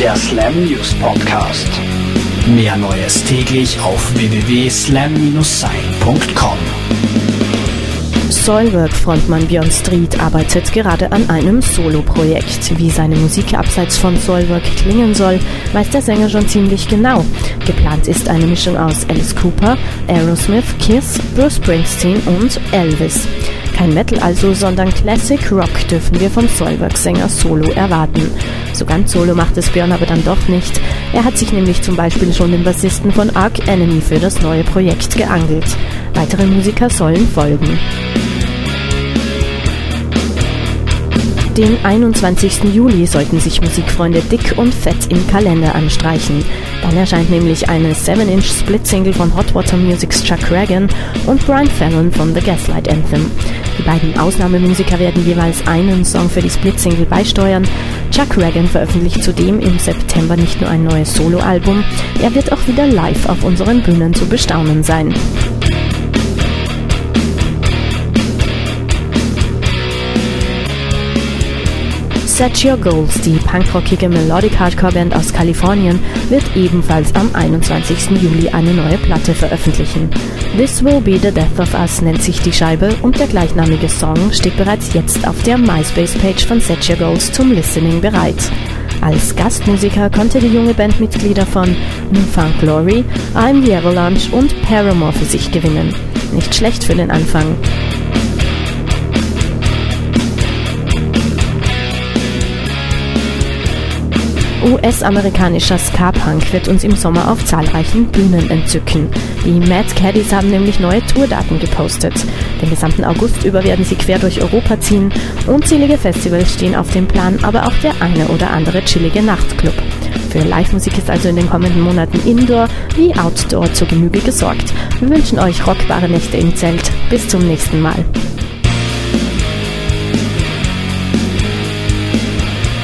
der Slam News Podcast. Mehr Neues täglich auf www.slam-sein.com. Soilwork-Frontmann Björn Street arbeitet gerade an einem Solo-Projekt. Wie seine Musik abseits von Soilwork klingen soll, weiß der Sänger schon ziemlich genau. Geplant ist eine Mischung aus Alice Cooper, Aerosmith, Kiss, Bruce Springsteen und Elvis. Kein Metal also, sondern Classic Rock dürfen wir vom Soilwork-Sänger Solo erwarten. So ganz Solo macht es Björn aber dann doch nicht. Er hat sich nämlich zum Beispiel schon den Bassisten von Arc Enemy für das neue Projekt geangelt. Weitere Musiker sollen folgen. Den 21. Juli sollten sich Musikfreunde dick und fett im Kalender anstreichen. Dann erscheint nämlich eine 7-inch Split-Single von Hot Water Music's Chuck Reagan und Brian Fallon von The Gaslight Anthem. Die beiden Ausnahmemusiker werden jeweils einen Song für die Split-Single beisteuern. Chuck Reagan veröffentlicht zudem im September nicht nur ein neues Soloalbum, er wird auch wieder live auf unseren Bühnen zu bestaunen sein. Set Your Goals, die punkrockige Melodic Hardcore Band aus Kalifornien, wird ebenfalls am 21. Juli eine neue Platte veröffentlichen. This Will Be the Death of Us nennt sich die Scheibe und der gleichnamige Song steht bereits jetzt auf der MySpace-Page von Set Your Goals zum Listening bereit. Als Gastmusiker konnte die junge Band Mitglieder von Newfound Glory, I'm the Avalanche und Paramore für sich gewinnen. Nicht schlecht für den Anfang. US-amerikanischer Ska-Punk wird uns im Sommer auf zahlreichen Bühnen entzücken. Die Mad Caddies haben nämlich neue Tourdaten gepostet. Den gesamten August über werden sie quer durch Europa ziehen. Unzählige Festivals stehen auf dem Plan, aber auch der eine oder andere chillige Nachtclub. Für Live-Musik ist also in den kommenden Monaten Indoor wie Outdoor zur Genüge gesorgt. Wir wünschen euch rockbare Nächte im Zelt. Bis zum nächsten Mal.